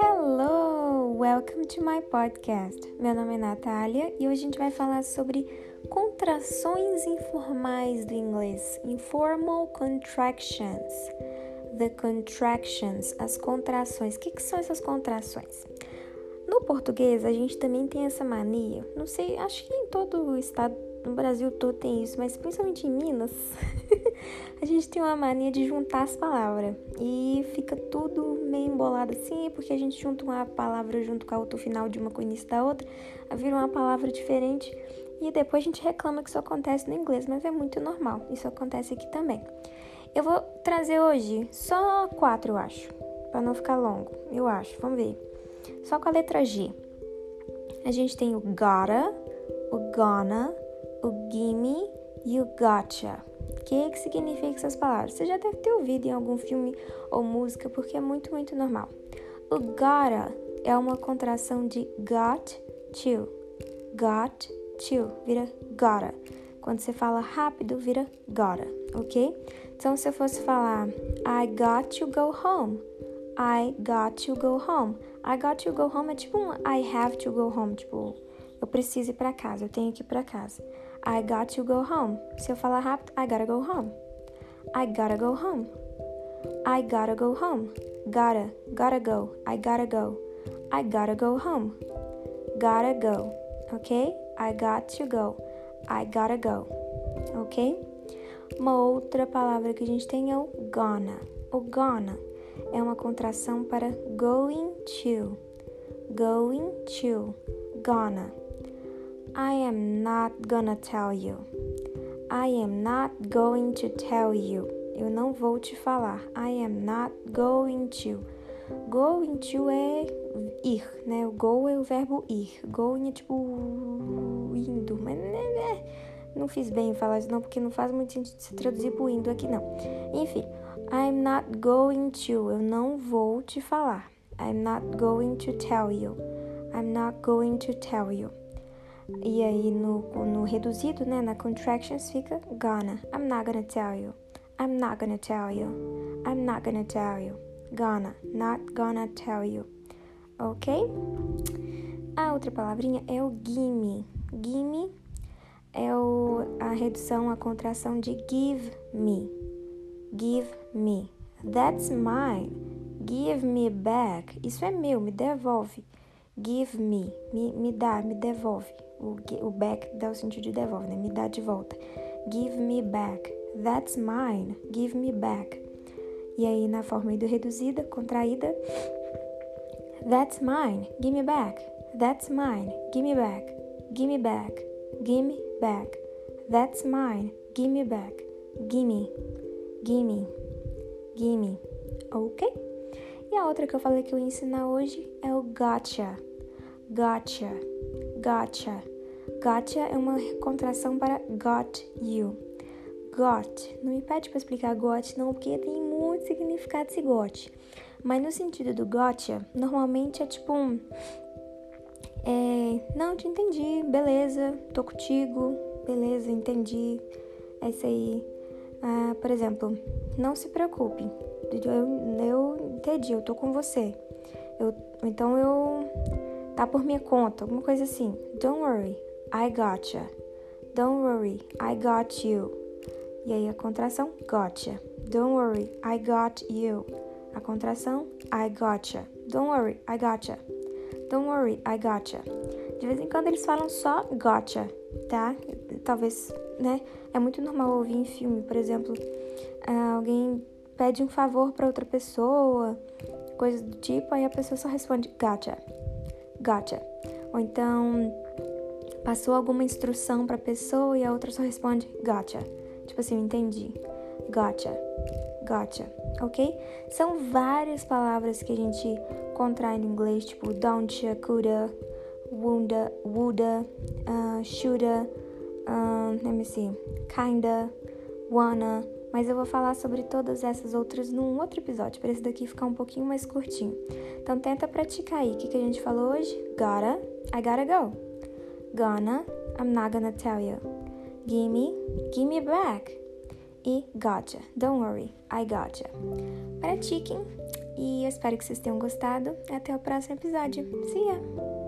Hello, welcome to my podcast. Meu nome é Natália e hoje a gente vai falar sobre contrações informais do inglês, informal contractions. The contractions, as contrações. O que, que são essas contrações? No português, a gente também tem essa mania, não sei, acho que em todo o estado, no Brasil todo tem isso, mas principalmente em Minas, a gente tem uma mania de juntar as palavras e fica tudo meio embolado assim, porque a gente junta uma palavra junto com a outra, o final de uma com o início da outra, vira uma palavra diferente e depois a gente reclama que isso acontece no inglês, mas é muito normal, isso acontece aqui também. Eu vou trazer hoje só quatro, eu acho, para não ficar longo, eu acho, vamos ver. Só com a letra G. A gente tem o gotta, o gonna, o gimme e o gotcha. O que, que significa essas palavras? Você já deve ter ouvido em algum filme ou música, porque é muito, muito normal. O gotta é uma contração de got to. Got to vira gotta. Quando você fala rápido, vira gotta, ok? Então, se eu fosse falar I got to go home, I got to go home. I got to go home é tipo um I have to go home, tipo, eu preciso ir para casa, eu tenho que ir para casa. I got to go home. Se eu falar rápido, I gotta go home. I gotta go home. I gotta go home. Gotta, gotta go. I gotta go. I gotta go home. Gotta go. Ok? I got to go. I gotta go. Ok? Uma outra palavra que a gente tem é o gonna. O gonna é uma contração para going to. Going to. Gonna. I am not gonna tell you. I am not going to tell you. Eu não vou te falar. I am not going to. Going to é ir, né? O go é o verbo ir. Going é tipo indo, mas né, né, não fiz bem falar isso não, porque não faz muito sentido se traduzir pro indo aqui não. Enfim, I'm not going to. Eu não vou te falar. I'm not going to tell you. I'm not going to tell you. E aí no, no reduzido, né, na contractions fica gonna. I'm not gonna tell you. I'm not gonna tell you. I'm not gonna tell you. Gonna, not gonna tell you. Ok? A outra palavrinha é o gimme. Gimme é o, a redução, a contração de give me. Give me. That's mine. Give me back. Isso é meu, me devolve. Give me. Me, me dá, me devolve. O, o back dá o sentido de devolve, né? Me dá de volta. Give me back. That's mine. Give me back. E aí, na forma do reduzida, contraída. That's mine. Give me back. That's mine. Give me back. Give me back. Give me back. That's mine. Give me back. Give me gimme, gimme, ok? E a outra que eu falei que eu ia ensinar hoje é o gotcha, gotcha, gotcha. Gotcha é uma contração para got you. Got, não me pede para explicar got não, porque tem muito significado esse got. Mas no sentido do gotcha, normalmente é tipo um... É, não, te entendi, beleza, tô contigo, beleza, entendi, é isso aí. Ah, por exemplo, não se preocupe. Eu, eu entendi, eu tô com você. Eu, então eu tá por minha conta, alguma coisa assim. Don't worry, I gotcha. Don't worry, I got you. E aí a contração gotcha. Don't worry, I got you. A contração I gotcha. Don't worry, I gotcha. Don't worry, I gotcha. De vez em quando eles falam só gotcha, tá? Talvez, né? É muito normal ouvir em filme, por exemplo, ah, alguém pede um favor para outra pessoa, coisa do tipo, aí a pessoa só responde gotcha, gotcha. Ou então passou alguma instrução para a pessoa e a outra só responde gotcha. Tipo assim, entendi. Gotcha, gotcha, ok? São várias palavras que a gente contrai no inglês, tipo don't, coulda, woulda, woulda, uh, shoulda, um, let me see, kinda, wanna, mas eu vou falar sobre todas essas outras num outro episódio, para esse daqui ficar um pouquinho mais curtinho. Então tenta praticar aí. O que, que a gente falou hoje? Gotta, I gotta go. Gonna, I'm not gonna tell you. Gimme, gimme back. e gotcha. Don't worry, I gotcha. Pratiquem e eu espero que vocês tenham gostado. Até o próximo episódio. See ya!